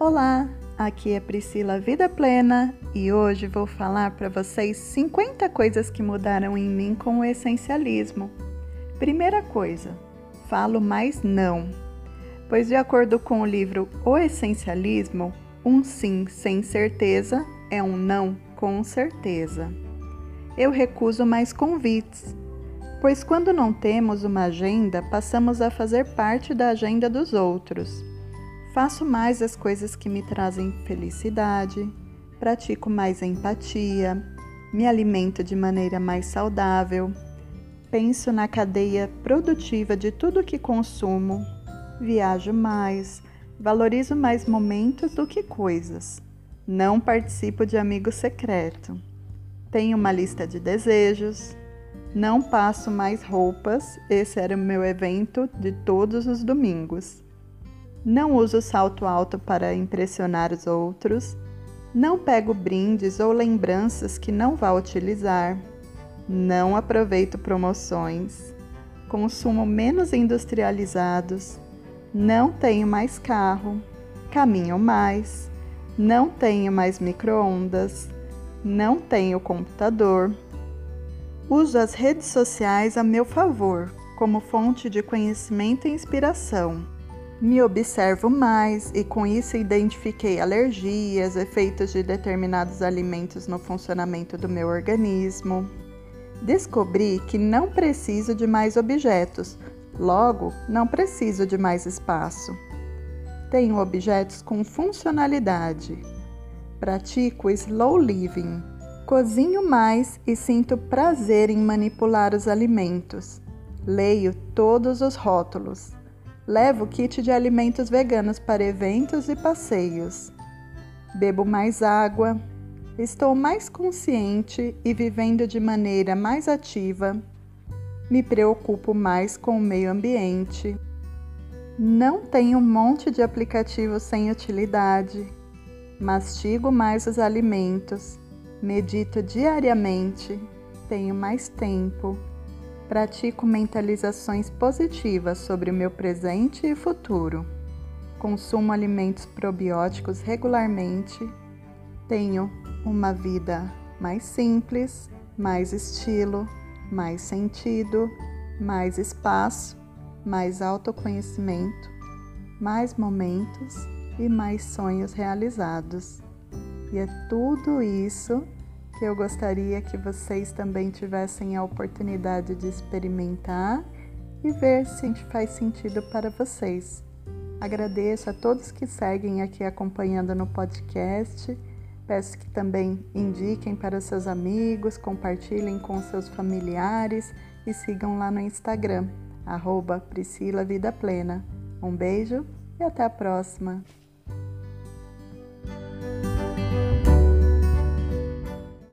Olá, aqui é Priscila Vida Plena e hoje vou falar para vocês 50 coisas que mudaram em mim com o essencialismo. Primeira coisa, falo mais não, pois, de acordo com o livro O Essencialismo, um sim sem certeza é um não com certeza. Eu recuso mais convites, pois, quando não temos uma agenda, passamos a fazer parte da agenda dos outros. Faço mais as coisas que me trazem felicidade, pratico mais empatia, me alimento de maneira mais saudável, penso na cadeia produtiva de tudo que consumo, viajo mais, valorizo mais momentos do que coisas, não participo de amigo secreto, tenho uma lista de desejos, não passo mais roupas, esse era o meu evento de todos os domingos. Não uso salto alto para impressionar os outros. Não pego brindes ou lembranças que não vá utilizar. Não aproveito promoções. Consumo menos industrializados. Não tenho mais carro. Caminho mais. Não tenho mais micro-ondas. Não tenho computador. Uso as redes sociais a meu favor, como fonte de conhecimento e inspiração me observo mais e com isso identifiquei alergias, efeitos de determinados alimentos no funcionamento do meu organismo. Descobri que não preciso de mais objetos, logo, não preciso de mais espaço. Tenho objetos com funcionalidade. Pratico slow living. Cozinho mais e sinto prazer em manipular os alimentos. Leio todos os rótulos. Levo kit de alimentos veganos para eventos e passeios. Bebo mais água. Estou mais consciente e vivendo de maneira mais ativa. Me preocupo mais com o meio ambiente. Não tenho um monte de aplicativos sem utilidade. Mastigo mais os alimentos. Medito diariamente. Tenho mais tempo Pratico mentalizações positivas sobre o meu presente e futuro. Consumo alimentos probióticos regularmente. Tenho uma vida mais simples, mais estilo, mais sentido, mais espaço, mais autoconhecimento, mais momentos e mais sonhos realizados. E é tudo isso que eu gostaria que vocês também tivessem a oportunidade de experimentar e ver se faz sentido para vocês. Agradeço a todos que seguem aqui acompanhando no podcast. Peço que também indiquem para seus amigos, compartilhem com seus familiares e sigam lá no Instagram, arroba Priscila Vida Plena. Um beijo e até a próxima!